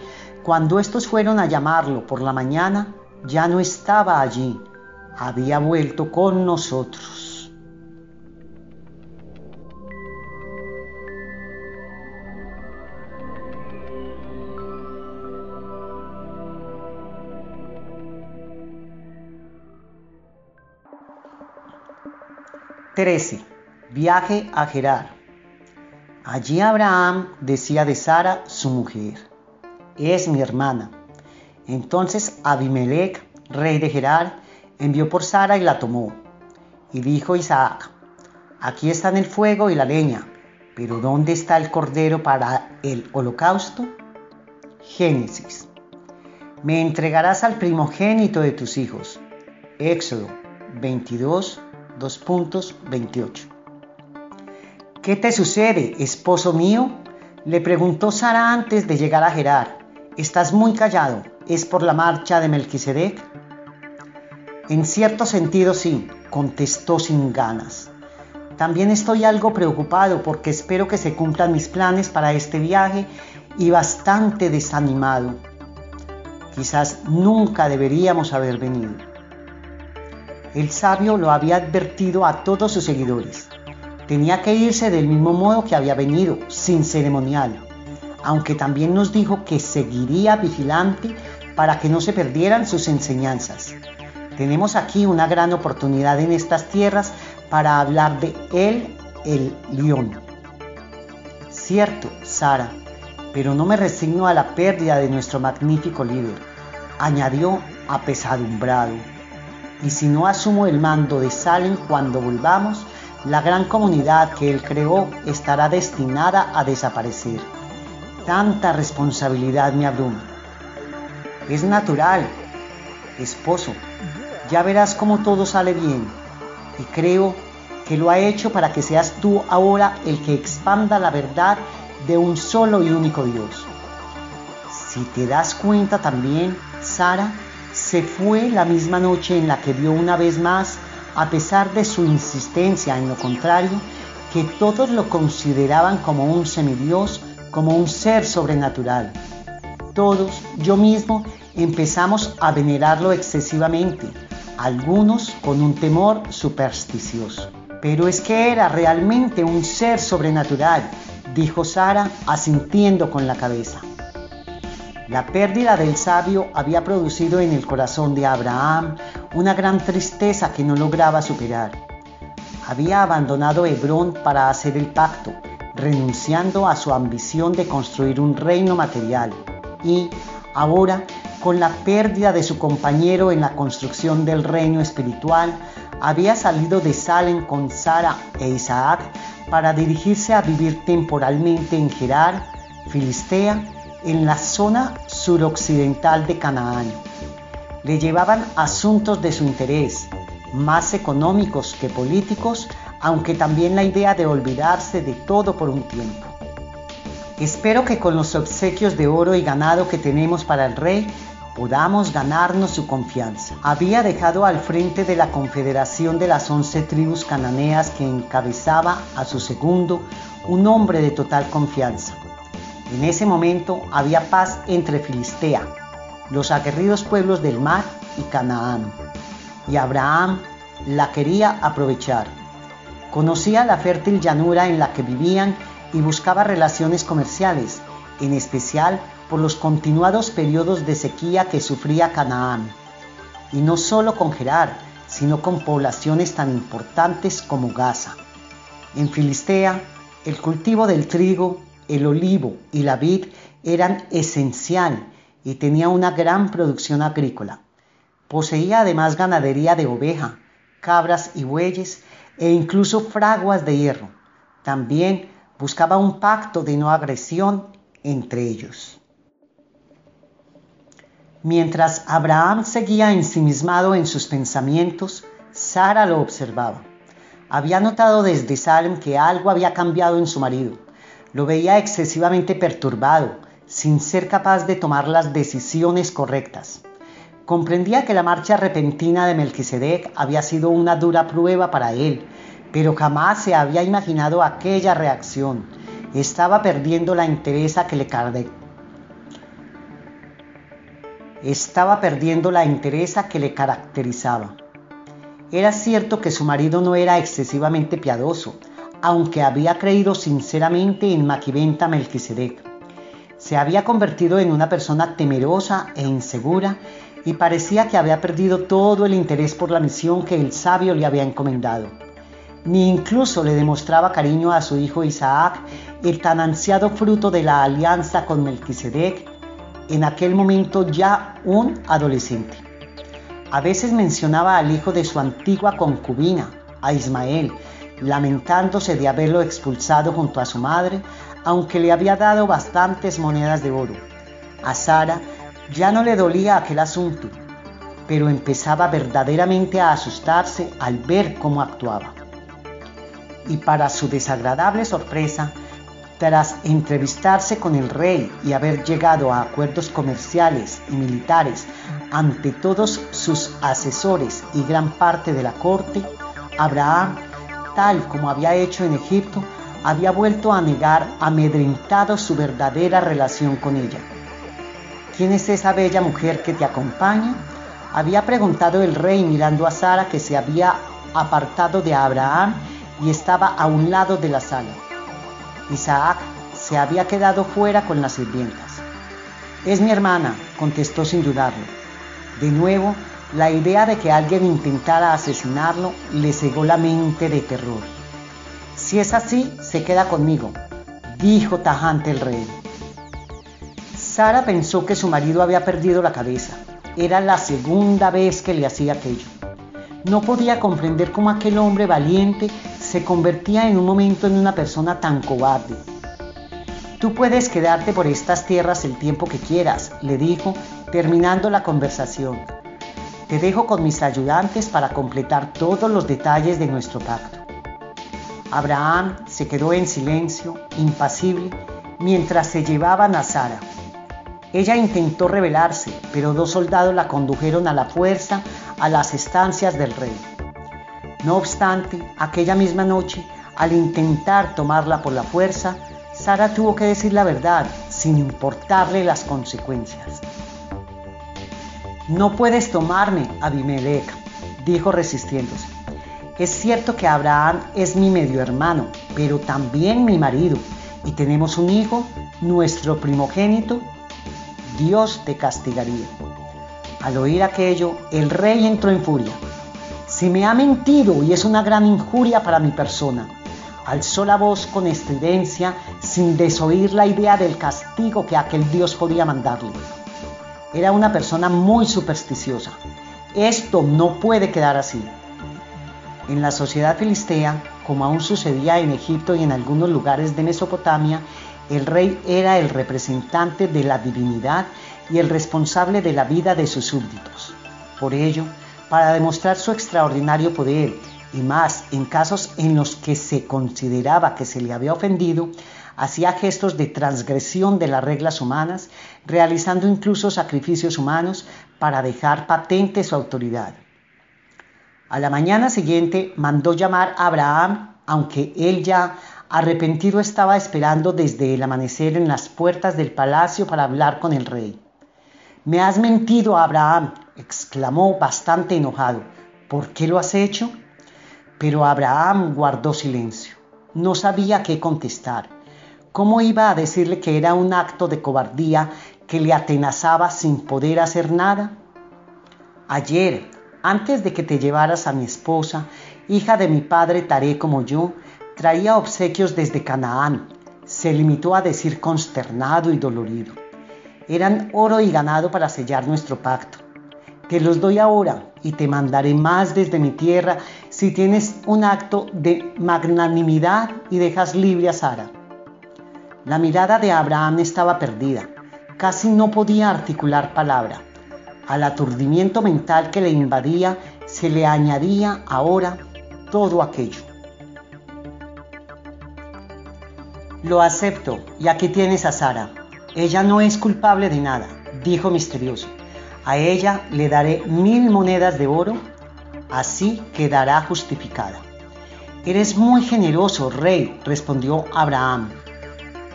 cuando estos fueron a llamarlo por la mañana, ya no estaba allí, había vuelto con nosotros. Trece. Viaje a Gerar. Allí Abraham decía de Sara, su mujer, es mi hermana. Entonces Abimelech, rey de Gerar, envió por Sara y la tomó. Y dijo Isaac, aquí están el fuego y la leña, pero ¿dónde está el cordero para el holocausto? Génesis. Me entregarás al primogénito de tus hijos. Éxodo 22, 2.28. ¿Qué te sucede, esposo mío? Le preguntó Sara antes de llegar a Gerar. Estás muy callado. ¿Es por la marcha de Melquisedec? En cierto sentido sí, contestó sin ganas. También estoy algo preocupado porque espero que se cumplan mis planes para este viaje y bastante desanimado. Quizás nunca deberíamos haber venido. El sabio lo había advertido a todos sus seguidores. Tenía que irse del mismo modo que había venido, sin ceremonial, aunque también nos dijo que seguiría vigilante para que no se perdieran sus enseñanzas. Tenemos aquí una gran oportunidad en estas tierras para hablar de él, el león. Cierto, Sara, pero no me resigno a la pérdida de nuestro magnífico líder, añadió apesadumbrado. Y si no asumo el mando de Salem cuando volvamos, la gran comunidad que él creó estará destinada a desaparecer. Tanta responsabilidad me abruma. Es natural, esposo. Ya verás cómo todo sale bien. Y creo que lo ha hecho para que seas tú ahora el que expanda la verdad de un solo y único Dios. Si te das cuenta también, Sara se fue la misma noche en la que vio una vez más a pesar de su insistencia en lo contrario, que todos lo consideraban como un semidios, como un ser sobrenatural. Todos, yo mismo, empezamos a venerarlo excesivamente, algunos con un temor supersticioso. Pero es que era realmente un ser sobrenatural, dijo Sara, asintiendo con la cabeza. La pérdida del sabio había producido en el corazón de Abraham una gran tristeza que no lograba superar. Había abandonado Hebrón para hacer el pacto, renunciando a su ambición de construir un reino material. Y ahora, con la pérdida de su compañero en la construcción del reino espiritual, había salido de Salem con Sara e Isaac para dirigirse a vivir temporalmente en Gerar, Filistea, en la zona suroccidental de Canaán. Le llevaban asuntos de su interés, más económicos que políticos, aunque también la idea de olvidarse de todo por un tiempo. Espero que con los obsequios de oro y ganado que tenemos para el rey podamos ganarnos su confianza. Había dejado al frente de la confederación de las once tribus cananeas que encabezaba a su segundo un hombre de total confianza, en ese momento había paz entre Filistea, los aguerridos pueblos del mar y Canaán. Y Abraham la quería aprovechar. Conocía la fértil llanura en la que vivían y buscaba relaciones comerciales, en especial por los continuados periodos de sequía que sufría Canaán. Y no solo con Gerar, sino con poblaciones tan importantes como Gaza. En Filistea, el cultivo del trigo el olivo y la vid eran esencial y tenía una gran producción agrícola. Poseía además ganadería de oveja, cabras y bueyes e incluso fraguas de hierro. También buscaba un pacto de no agresión entre ellos. Mientras Abraham seguía ensimismado en sus pensamientos, Sara lo observaba. Había notado desde Salem que algo había cambiado en su marido. Lo veía excesivamente perturbado, sin ser capaz de tomar las decisiones correctas. Comprendía que la marcha repentina de Melquisedec había sido una dura prueba para él, pero jamás se había imaginado aquella reacción. Estaba perdiendo la le estaba perdiendo la entereza que le caracterizaba. Era cierto que su marido no era excesivamente piadoso, aunque había creído sinceramente en Maquiventa Melquisedec. Se había convertido en una persona temerosa e insegura y parecía que había perdido todo el interés por la misión que el sabio le había encomendado. Ni incluso le demostraba cariño a su hijo Isaac, el tan ansiado fruto de la alianza con Melquisedec, en aquel momento ya un adolescente. A veces mencionaba al hijo de su antigua concubina, a Ismael, lamentándose de haberlo expulsado junto a su madre, aunque le había dado bastantes monedas de oro. A Sara ya no le dolía aquel asunto, pero empezaba verdaderamente a asustarse al ver cómo actuaba. Y para su desagradable sorpresa, tras entrevistarse con el rey y haber llegado a acuerdos comerciales y militares ante todos sus asesores y gran parte de la corte, Abraham, tal como había hecho en Egipto, había vuelto a negar amedrentado su verdadera relación con ella. ¿Quién es esa bella mujer que te acompaña? Había preguntado el rey mirando a Sara que se había apartado de Abraham y estaba a un lado de la sala. Isaac se había quedado fuera con las sirvientas. Es mi hermana, contestó sin dudarlo. De nuevo, la idea de que alguien intentara asesinarlo le cegó la mente de terror. Si es así, se queda conmigo, dijo tajante el rey. Sara pensó que su marido había perdido la cabeza. Era la segunda vez que le hacía aquello. No podía comprender cómo aquel hombre valiente se convertía en un momento en una persona tan cobarde. Tú puedes quedarte por estas tierras el tiempo que quieras, le dijo, terminando la conversación. Te dejo con mis ayudantes para completar todos los detalles de nuestro pacto. Abraham se quedó en silencio, impasible, mientras se llevaban a Sara. Ella intentó rebelarse, pero dos soldados la condujeron a la fuerza a las estancias del rey. No obstante, aquella misma noche, al intentar tomarla por la fuerza, Sara tuvo que decir la verdad sin importarle las consecuencias. No puedes tomarme, Abimelech, dijo resistiéndose. Es cierto que Abraham es mi medio hermano, pero también mi marido, y tenemos un hijo, nuestro primogénito. Dios te castigaría. Al oír aquello, el rey entró en furia. Si me ha mentido y es una gran injuria para mi persona, alzó la voz con estridencia sin desoír la idea del castigo que aquel Dios podía mandarle. Era una persona muy supersticiosa. Esto no puede quedar así. En la sociedad filistea, como aún sucedía en Egipto y en algunos lugares de Mesopotamia, el rey era el representante de la divinidad y el responsable de la vida de sus súbditos. Por ello, para demostrar su extraordinario poder y más en casos en los que se consideraba que se le había ofendido, hacía gestos de transgresión de las reglas humanas, realizando incluso sacrificios humanos para dejar patente su autoridad. A la mañana siguiente mandó llamar a Abraham, aunque él ya arrepentido estaba esperando desde el amanecer en las puertas del palacio para hablar con el rey. Me has mentido, Abraham, exclamó bastante enojado. ¿Por qué lo has hecho? Pero Abraham guardó silencio. No sabía qué contestar. ¿Cómo iba a decirle que era un acto de cobardía que le atenazaba sin poder hacer nada? Ayer, antes de que te llevaras a mi esposa, hija de mi padre Taré como yo, traía obsequios desde Canaán. Se limitó a decir consternado y dolorido. Eran oro y ganado para sellar nuestro pacto. Te los doy ahora y te mandaré más desde mi tierra si tienes un acto de magnanimidad y dejas libre a Sara. La mirada de Abraham estaba perdida. Casi no podía articular palabra. Al aturdimiento mental que le invadía se le añadía ahora todo aquello. Lo acepto y aquí tienes a Sara. Ella no es culpable de nada, dijo misterioso. A ella le daré mil monedas de oro, así quedará justificada. Eres muy generoso, rey, respondió Abraham.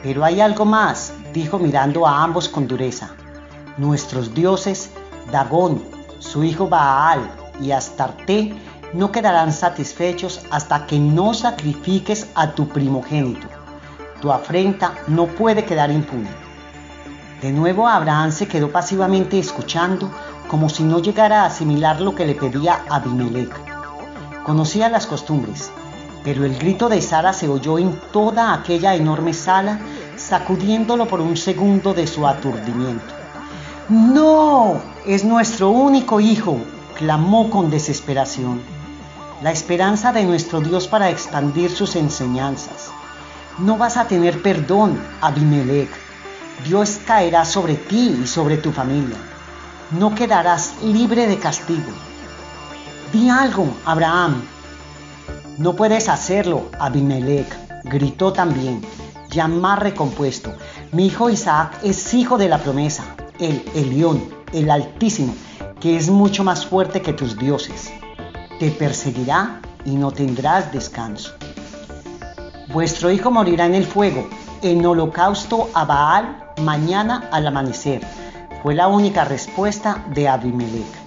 Pero hay algo más, dijo mirando a ambos con dureza. Nuestros dioses, Dagón, su hijo Baal y Astarte, no quedarán satisfechos hasta que no sacrifiques a tu primogénito. Tu afrenta no puede quedar impune. De nuevo Abraham se quedó pasivamente escuchando como si no llegara a asimilar lo que le pedía Abimelech. Conocía las costumbres, pero el grito de Sara se oyó en toda aquella enorme sala, sacudiéndolo por un segundo de su aturdimiento. No, es nuestro único hijo, clamó con desesperación. La esperanza de nuestro Dios para expandir sus enseñanzas. No vas a tener perdón, Abimelech. Dios caerá sobre ti y sobre tu familia. No quedarás libre de castigo. Di algo, Abraham. No puedes hacerlo, Abimelech, gritó también, ya más recompuesto. Mi hijo Isaac es hijo de la promesa el Elión, el Altísimo, que es mucho más fuerte que tus dioses. Te perseguirá y no tendrás descanso. Vuestro hijo morirá en el fuego, en holocausto a Baal mañana al amanecer. Fue la única respuesta de Abimelech.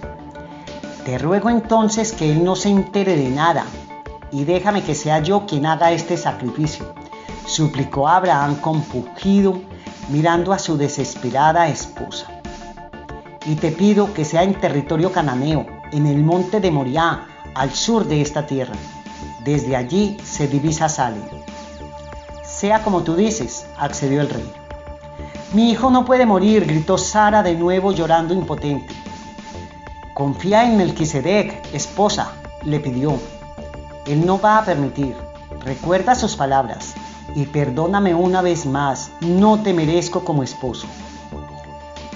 Te ruego entonces que él no se entere de nada y déjame que sea yo quien haga este sacrificio, suplicó Abraham con pujido mirando a su desesperada esposa. Y te pido que sea en territorio cananeo, en el monte de Moriah, al sur de esta tierra. Desde allí se divisa Sale. Sea como tú dices, accedió el rey. Mi hijo no puede morir, gritó Sara de nuevo llorando impotente. Confía en Melquisedec, esposa, le pidió. Él no va a permitir. Recuerda sus palabras y perdóname una vez más, no te merezco como esposo.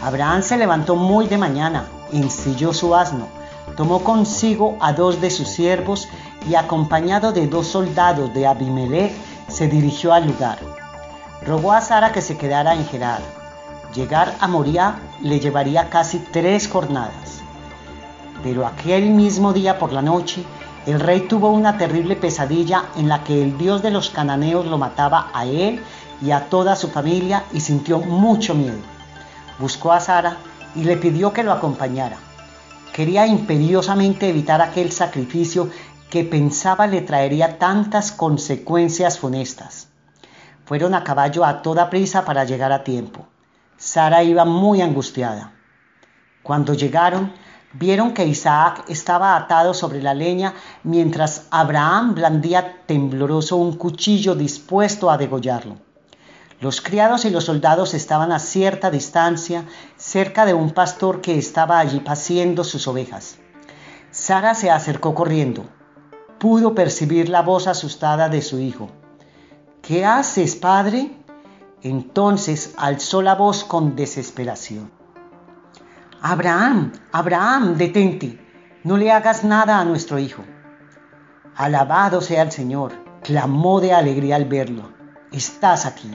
Abraham se levantó muy de mañana, ensilló su asno, tomó consigo a dos de sus siervos y acompañado de dos soldados de Abimelech se dirigió al lugar. Rogó a Sara que se quedara en Gerar. Llegar a Moria le llevaría casi tres jornadas. Pero aquel mismo día por la noche el rey tuvo una terrible pesadilla en la que el dios de los cananeos lo mataba a él y a toda su familia y sintió mucho miedo. Buscó a Sara y le pidió que lo acompañara. Quería imperiosamente evitar aquel sacrificio que pensaba le traería tantas consecuencias funestas. Fueron a caballo a toda prisa para llegar a tiempo. Sara iba muy angustiada. Cuando llegaron, Vieron que Isaac estaba atado sobre la leña mientras Abraham blandía tembloroso un cuchillo dispuesto a degollarlo. Los criados y los soldados estaban a cierta distancia cerca de un pastor que estaba allí paciendo sus ovejas. Sara se acercó corriendo. Pudo percibir la voz asustada de su hijo. ¿Qué haces, padre? Entonces alzó la voz con desesperación. Abraham, Abraham, detente, no le hagas nada a nuestro hijo. Alabado sea el Señor, clamó de alegría al verlo. Estás aquí.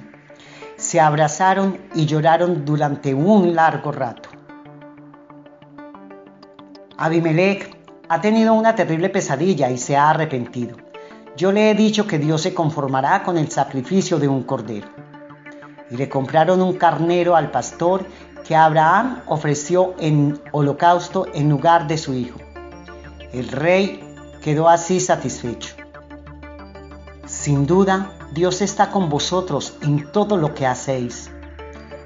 Se abrazaron y lloraron durante un largo rato. Abimelech ha tenido una terrible pesadilla y se ha arrepentido. Yo le he dicho que Dios se conformará con el sacrificio de un cordero. Y le compraron un carnero al pastor que Abraham ofreció en holocausto en lugar de su hijo. El rey quedó así satisfecho. Sin duda, Dios está con vosotros en todo lo que hacéis.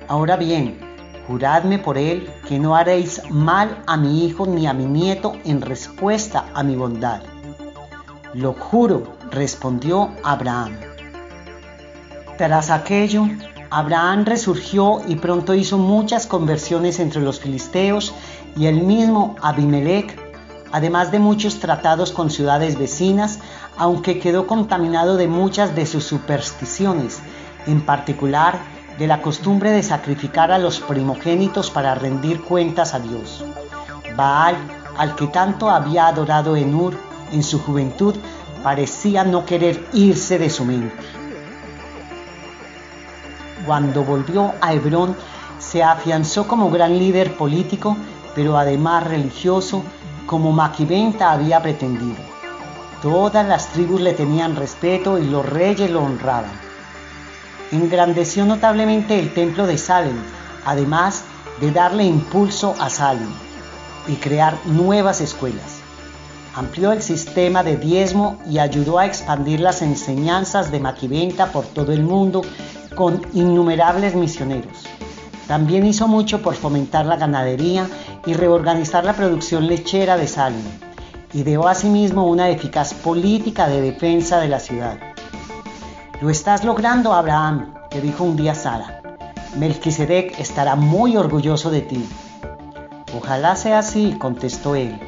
Ahora bien, juradme por él que no haréis mal a mi hijo ni a mi nieto en respuesta a mi bondad. Lo juro, respondió Abraham. Tras aquello, Abraham resurgió y pronto hizo muchas conversiones entre los filisteos y el mismo Abimelech, además de muchos tratados con ciudades vecinas, aunque quedó contaminado de muchas de sus supersticiones, en particular de la costumbre de sacrificar a los primogénitos para rendir cuentas a Dios. Baal, al que tanto había adorado en Ur en su juventud, parecía no querer irse de su mente. Cuando volvió a Hebrón se afianzó como gran líder político, pero además religioso, como Maquiventa había pretendido. Todas las tribus le tenían respeto y los reyes lo honraban. Engrandeció notablemente el templo de Salem, además de darle impulso a Salem y crear nuevas escuelas. Amplió el sistema de diezmo y ayudó a expandir las enseñanzas de Maquiventa por todo el mundo con innumerables misioneros. También hizo mucho por fomentar la ganadería y reorganizar la producción lechera de Salem. Ideó asimismo una eficaz política de defensa de la ciudad. Lo estás logrando, Abraham, le dijo un día Sara. Melquisedec estará muy orgulloso de ti. Ojalá sea así, contestó él.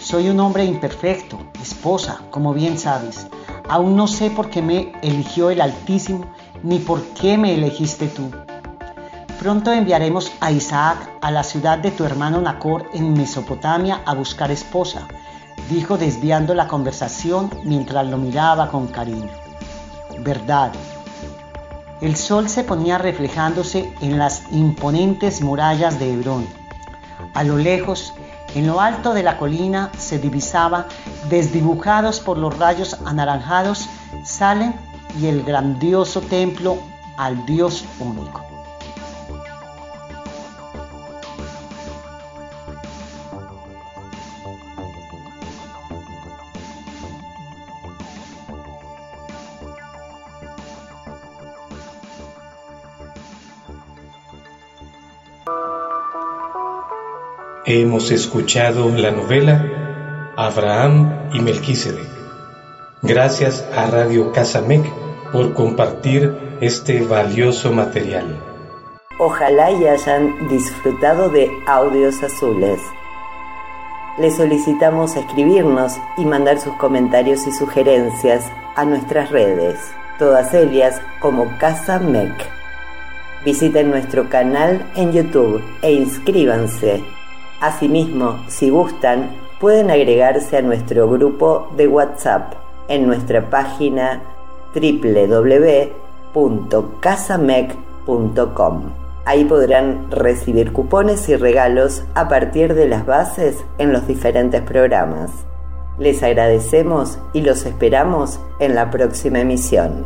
Soy un hombre imperfecto, esposa, como bien sabes. Aún no sé por qué me eligió el Altísimo, ni por qué me elegiste tú. Pronto enviaremos a Isaac a la ciudad de tu hermano Nacor en Mesopotamia a buscar esposa, dijo desviando la conversación mientras lo miraba con cariño. Verdad. El sol se ponía reflejándose en las imponentes murallas de Hebrón. A lo lejos, en lo alto de la colina se divisaba, desdibujados por los rayos anaranjados, Salem y el grandioso templo al Dios único. Hemos escuchado la novela Abraham y Melquisedec. Gracias a Radio Casamec por compartir este valioso material. Ojalá y hayan disfrutado de audios azules. Les solicitamos escribirnos y mandar sus comentarios y sugerencias a nuestras redes, todas ellas como Casa Mec. Visiten nuestro canal en YouTube e inscríbanse Asimismo, si gustan, pueden agregarse a nuestro grupo de WhatsApp en nuestra página www.casamec.com. Ahí podrán recibir cupones y regalos a partir de las bases en los diferentes programas. Les agradecemos y los esperamos en la próxima emisión.